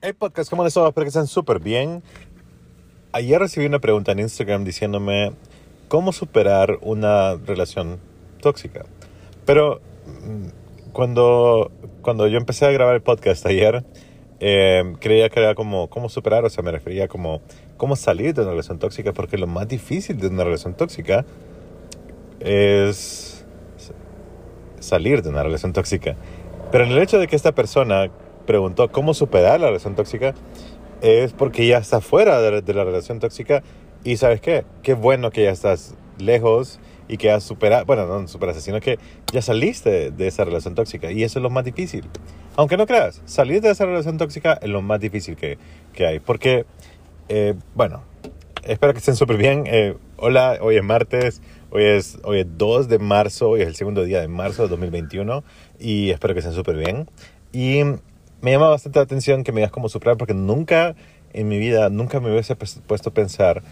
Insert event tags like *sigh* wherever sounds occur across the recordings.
Hey podcast, ¿cómo les va? Espero que estén súper bien. Ayer recibí una pregunta en Instagram diciéndome cómo superar una relación tóxica. Pero mm, cuando, cuando yo empecé a grabar el podcast ayer, eh, creía que era como cómo superar, o sea, me refería como cómo salir de una relación tóxica, porque lo más difícil de una relación tóxica es salir de una relación tóxica. Pero en el hecho de que esta persona preguntó cómo superar la relación tóxica, es porque ya está fuera de, la relación tóxica y sabes qué, qué bueno que ya estás lejos y que has superado, bueno, no superaste, sino que ya saliste de esa relación tóxica y eso es lo más difícil. Aunque no creas, salir de esa relación tóxica es lo más difícil que, que hay, porque, eh, bueno, espero que estén súper bien. Eh, hola, hoy es martes, hoy es, hoy es 2 de marzo, hoy es el segundo día de marzo de 2021 y espero que estén súper bien. Y me llama bastante la atención que me digas cómo superar, porque nunca en mi vida, nunca me hubiese puesto a pensar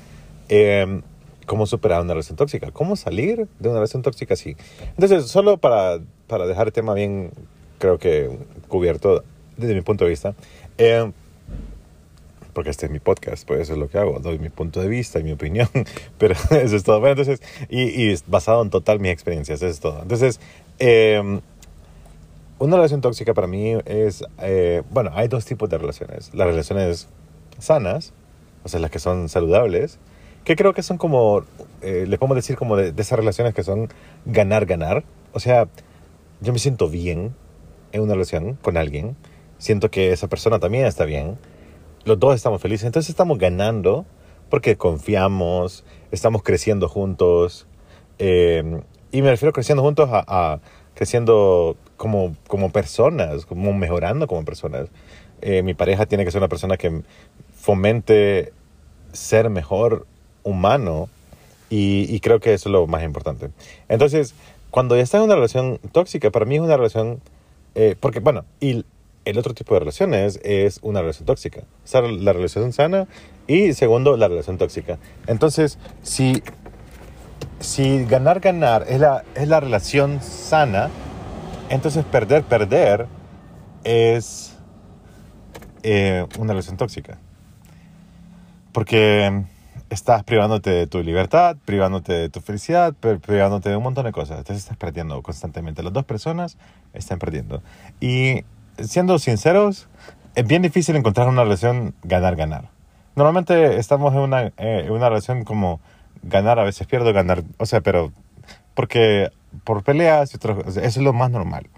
eh, cómo superar una relación tóxica, cómo salir de una relación tóxica así. Entonces, solo para, para dejar el tema bien, creo que cubierto desde mi punto de vista, eh, porque este es mi podcast, pues eso es lo que hago, doy mi punto de vista y mi opinión, *laughs* pero *laughs* eso es todo. Bueno, entonces, y, y basado en total mis experiencias, eso es todo. Entonces, eh, una relación tóxica para mí es, eh, bueno, hay dos tipos de relaciones. Las relaciones sanas, o sea, las que son saludables, que creo que son como, eh, le podemos decir como de, esas relaciones que son ganar-ganar. O sea, yo me siento bien en una relación con alguien, siento que esa persona también está bien, los dos estamos felices, entonces estamos ganando porque confiamos, estamos creciendo juntos, eh, y me refiero creciendo juntos a creciendo como, como personas, como mejorando como personas. Eh, mi pareja tiene que ser una persona que fomente ser mejor humano y, creo que eso es lo más importante. Entonces, cuando ya está en una relación tóxica, para mí es una relación, eh, porque bueno, y el otro tipo de relaciones es una relación tóxica. O la relación sana y segundo, la relación tóxica. Entonces, si si ganar, ganar es la, es la relación sana, entonces perder, perder es eh, una relación tóxica. Porque estás privándote de tu libertad, privándote de tu felicidad, privándote de un montón de cosas. Entonces estás perdiendo constantemente. Las dos personas están perdiendo. Y siendo sinceros, es bien difícil encontrar una relación ganar-ganar. Normalmente estamos en una, eh, una relación como ganar, a veces pierdo, ganar, o sea, pero porque por peleas, eso es lo más normal.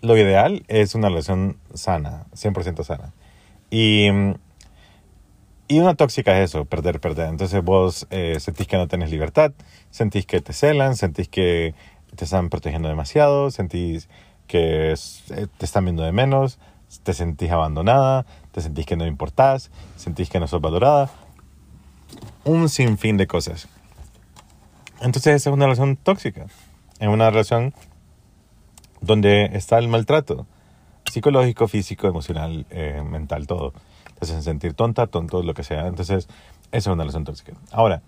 Lo ideal es una relación sana, 100% sana. Y, y una tóxica es eso, perder, perder. Entonces vos eh, sentís que no tenés libertad, sentís que te celan, sentís que te están protegiendo demasiado, sentís que eh, te están viendo de menos, te sentís abandonada, te sentís que no importás, sentís que no sos valorada un sinfín de cosas. Entonces esa es una relación tóxica. Es una relación donde está el maltrato psicológico, físico, emocional, eh, mental, todo. Entonces sentir tonta, tonto, lo que sea. Entonces esa es una relación tóxica. Ahora,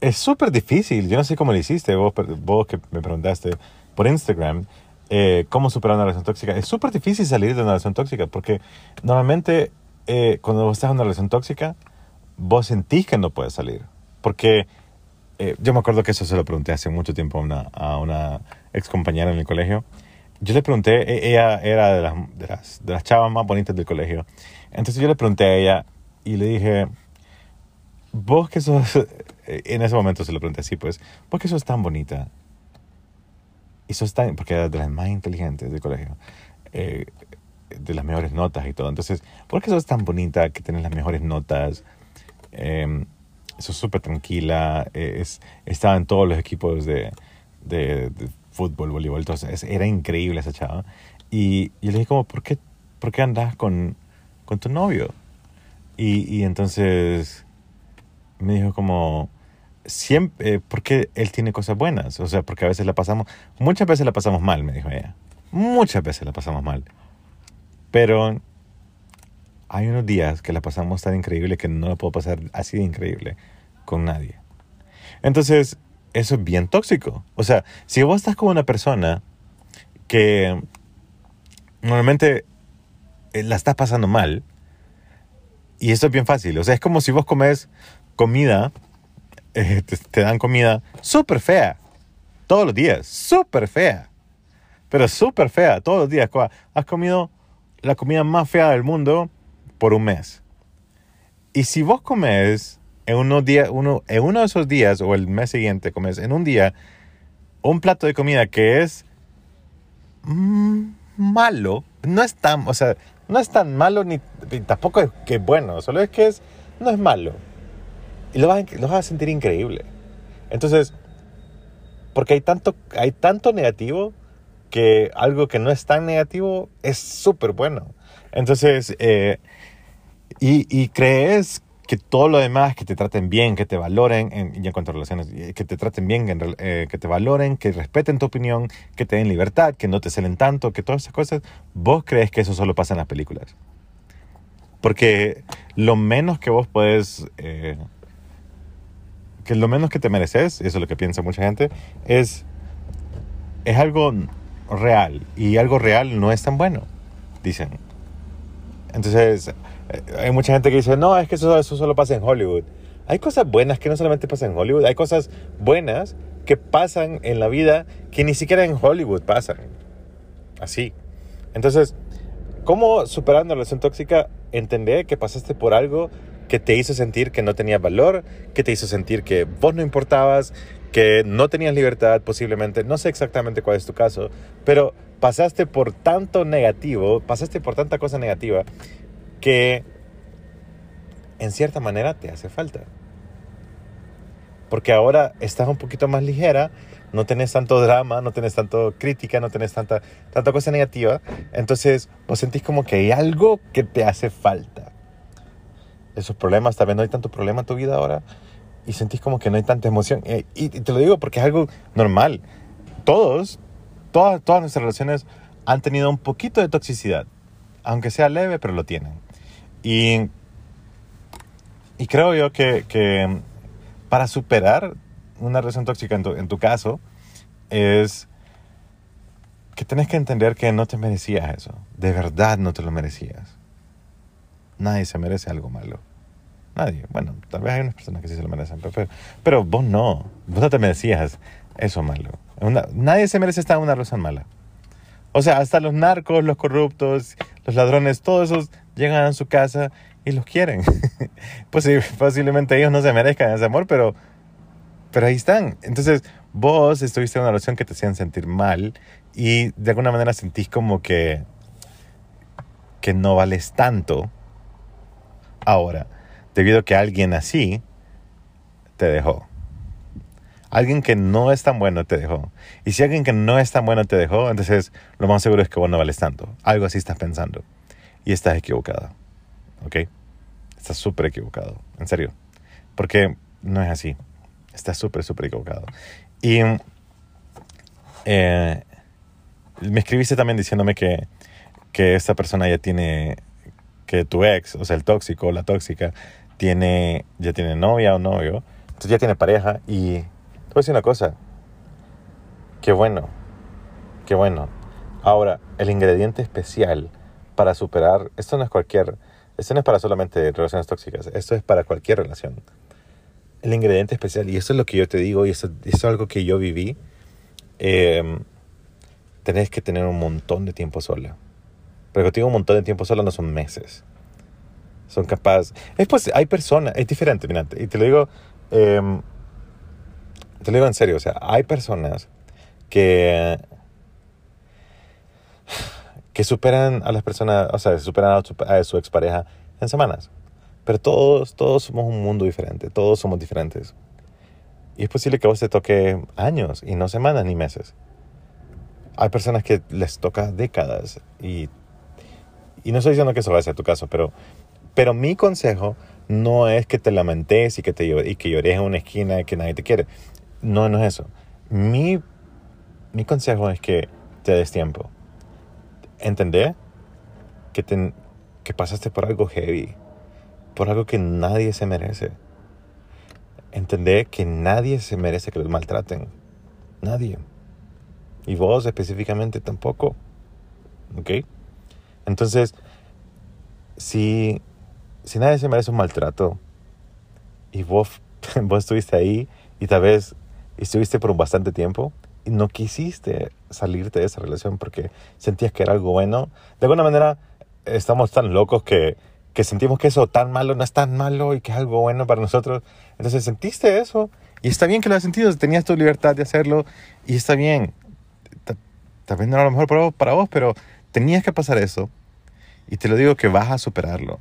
es súper difícil. Yo no sé cómo lo hiciste, vos, vos que me preguntaste por Instagram, eh, cómo superar una relación tóxica. Es súper difícil salir de una relación tóxica porque normalmente eh, cuando vos estás en una relación tóxica, vos sentís que no puedes salir. Porque eh, yo me acuerdo que eso se lo pregunté hace mucho tiempo a una, a una ex compañera en el colegio. Yo le pregunté, e, ella era de las, de, las, de las chavas más bonitas del colegio. Entonces yo le pregunté a ella y le dije, vos que sos, *laughs* en ese momento se lo pregunté así, pues, vos que sos tan bonita y sos tan, porque era de las más inteligentes del colegio, eh, de las mejores notas y todo. Entonces, ¿por qué sos tan bonita que tienes las mejores notas? Eh, es súper tranquila. Es, estaba en todos los equipos de, de, fútbol, voleibol. Entonces, era increíble esa chava. Y, yo le dije como, ¿por qué, por qué andas con, con tu novio? Y, y entonces me dijo como, siempre, eh, porque él tiene cosas buenas. O sea, porque a veces la pasamos, muchas veces la pasamos mal, me dijo ella. Muchas veces la pasamos mal. Pero hay unos días que la pasamos tan increíble que no la puedo pasar así de increíble con nadie. Entonces, eso es bien tóxico. O sea, si vos estás con una persona que normalmente eh, la estás pasando mal, y esto es bien fácil, o sea, es como si vos comes comida, eh, te, dan comida súper fea, todos los días, súper fea, pero súper fea, todos los días. Has comido la comida más fea del mundo por un mes. Y si vos comes en, unos días, uno, en uno de esos días o el mes siguiente, comes en un día un plato de comida que es mm, malo, no es tan, o sea, no es tan malo ni, tampoco es que bueno, solo es que es, no es malo. Y lo vas, lo vas a sentir increíble. Entonces, porque hay tanto, hay tanto negativo que algo que no es tan negativo es súper bueno. Entonces, eh, y, y, crees que todo lo demás, que te traten bien, que te valoren, en, y en cuanto a relaciones, eh, que te traten bien, eh, que te valoren, que respeten tu opinión, que te den libertad, que no te celen tanto, que todas esas cosas, vos crees que eso solo pasa en las películas. Porque lo menos que vos puedes, eh, que lo menos que te mereces, eso es lo que piensa mucha gente, es, es algo real. Y algo real no es tan bueno, dicen. Entonces, eh, hay mucha gente que dice, no, es que eso, solo pasa en Hollywood. Hay cosas buenas que no solamente pasan en Hollywood, hay cosas buenas que pasan en la vida que ni siquiera en Hollywood pasan. Así. Entonces, ¿cómo superando la relación tóxica entender que pasaste por algo que te hizo sentir que no tenías valor, que te hizo sentir que vos no importabas, que no tenías libertad posiblemente, no sé exactamente cuál es tu caso, pero pasaste por tanto negativo, pasaste por tanta cosa negativa que en cierta manera te hace falta. Porque ahora estás un poquito más ligera, no tenés tanto drama, no tenés tanto crítica, no tenés tanta, tanta cosa negativa. Entonces vos sentís como que hay algo que te hace falta. Esos problemas, tal vez no hay tanto problema en tu vida ahora y sentís como que no hay tanta emoción. Eh, y, te lo digo porque es algo normal. Todos, todas, todas nuestras relaciones han tenido un poquito de toxicidad. Aunque sea leve, pero lo tienen. Y, y creo yo que, que, para superar una relación tóxica en tu, en tu caso es que tenés que entender que no te merecías eso. De verdad no te lo merecías. Nadie se merece algo malo. Nadie. Bueno, tal vez hay unas personas que sí se lo merecen, pero, pero, vos no. Vos no te merecías eso malo. Nadie se merece estar en una relación mala. O sea, hasta los narcos, los corruptos, los ladrones, todos esos llegan a su casa y los quieren. *laughs* pues posiblemente ellos no se merezcan ese amor, pero, pero ahí están. Entonces, vos estuviste en una relación que te hacían sentir mal y de alguna manera sentís como que, que no vales tanto ahora debido a que alguien así te dejó. Alguien que no es tan bueno te dejó. Y si alguien que no es tan bueno te dejó, entonces lo más seguro es que vos no vales tanto. Algo así estás pensando. Y estás equivocado. ¿Ok? Estás súper equivocado. En serio. Porque no es así. Estás súper, súper equivocado. Y eh, me escribiste también diciéndome que, que esta persona ya tiene, que tu ex, o sea, el tóxico o la tóxica, tiene, ya tiene novia o novio, entonces ya tiene pareja y voy a decir una cosa, qué bueno, qué bueno. Ahora, el ingrediente especial para superar, esto no es cualquier, esto no es para solamente relaciones tóxicas, esto es para cualquier relación. El ingrediente especial, y eso es lo que yo te digo, y eso, es algo que yo viví, eh, tenés que tener un montón de tiempo sola. Pero digo un montón de tiempo sola no son meses son capaces. Es pues, hay personas, es diferente, mira, y te lo digo, em, te lo digo en serio, o sea, hay personas que que superan a las personas, o sea, superan a su, a su expareja en semanas. Pero todos, todos somos un mundo diferente, todos somos diferentes. Y es posible que a vos te toque años y no semanas ni meses. Hay personas que les toca décadas y, y no estoy diciendo que eso va a ser tu caso, pero pero mi consejo no es que te lamentes y que, te, y que llores en una esquina y que nadie te quiere. No, no es eso. Mi, mi consejo es que te des tiempo. Entender que, te, que pasaste por algo heavy, por algo que nadie se merece. Entender que nadie se merece que los maltraten. Nadie. Y vos específicamente tampoco. ¿Ok? Entonces, si, si nadie se merece un maltrato y vos, *laughs* vos estuviste ahí y tal vez estuviste por bastante tiempo y no quisiste salirte de esa relación porque sentías que era algo bueno, de alguna manera estamos tan locos que, que sentimos que eso tan malo no es tan malo y que es algo bueno para nosotros. Entonces sentiste eso y está bien que lo has sentido, tenías tu libertad de hacerlo y está bien. Tal vez no lo mejor para vos, pero tenías que pasar eso. Y te lo digo que vas a superarlo,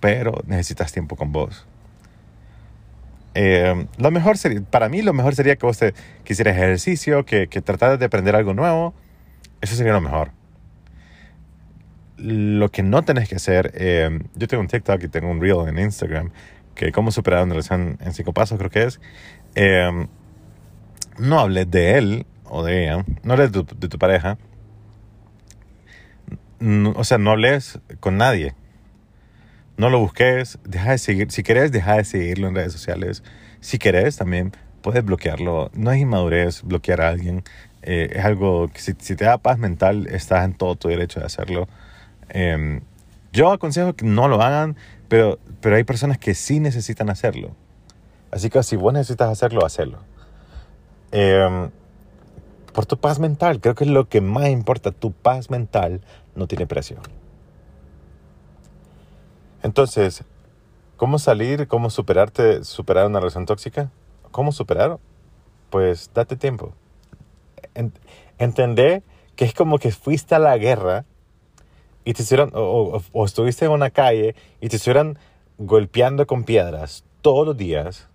pero necesitas tiempo con vos. Eh, lo mejor sería, para mí lo mejor sería que vos te quisieras ejercicio, que, que trataras de aprender algo nuevo. Eso sería lo mejor. Lo que no tenés que hacer, eh, yo tengo un TikTok y tengo un reel en Instagram, que cómo superar una relación en cinco pasos creo que es. Eh, no hables de él o de ella, no hables de tu, de tu pareja. No, o sea, no hables con nadie no lo busques, deja de seguir, si querés, deja de seguirlo en redes sociales. Si querés, también puedes bloquearlo. No es inmadurez bloquear a alguien. Eh, es algo que si, te da paz mental, estás en todo tu derecho de hacerlo. Em, yo aconsejo que no lo hagan, pero, pero hay personas que sí necesitan hacerlo. Así que si vos necesitas hacerlo, hacelo. Em, por tu paz mental, creo que es lo que más importa. Tu paz mental no tiene precio. Entonces, ¿cómo salir? ¿Cómo superarte, superar una relación tóxica? ¿Cómo superar? Pues date tiempo. entender que es como que fuiste a la guerra y te hicieron, o, estuviste en una calle y te estuvieran golpeando con piedras todos los días,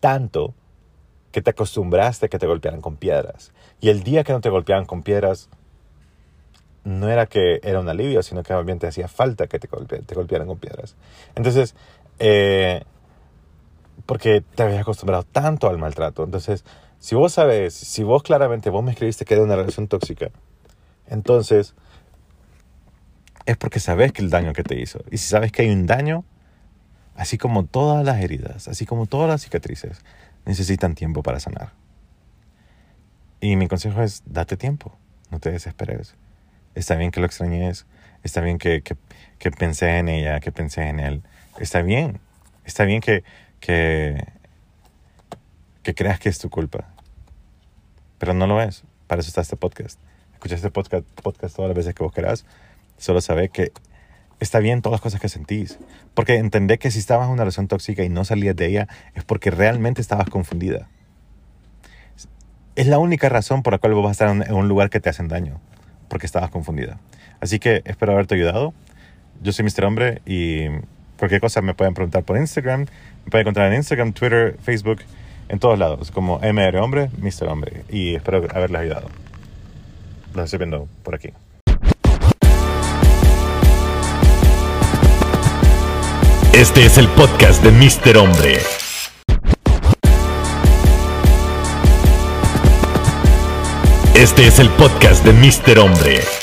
tanto que te acostumbraste a que te golpearan con piedras. Y el día que no te golpeaban con piedras, no era que era un alivio, sino que realmente te hacía falta que te, te golpearan con piedras. Entonces, eh, porque te habías acostumbrado tanto al maltrato. Entonces, si vos sabes, si vos claramente, vos me escribiste que era una relación tóxica, entonces es porque sabes que el daño que te hizo. Y si sabes que hay un daño, así como todas las heridas, así como todas las cicatrices, necesitan tiempo para sanar. Y mi consejo es, date tiempo, no te desesperes. Está bien que lo extrañes. Está bien que, que, pensé en ella, que pensé en él. Está bien. Está bien que, que, que creas que es tu culpa. Pero no lo es. Para eso está este podcast. Escucha este podcast, podcast todas las veces que vos querás. Solo sabe que está bien todas las cosas que sentís. Porque entendé que si estabas en una relación tóxica y no salías de ella es porque realmente estabas confundida. Es la única razón por la cual vos vas a estar en un lugar que te hacen daño porque estabas confundida. Así que espero haberte ayudado. Yo soy Mr. Hombre y cualquier cosa me pueden preguntar por Instagram. Me pueden encontrar en Instagram, Twitter, Facebook, en todos lados, como MR Hombre, Mr. Hombre. Y espero haberles ayudado. Los estoy viendo por aquí. Este es el podcast de Mr. Hombre. Este es el podcast de Mr. Hombre.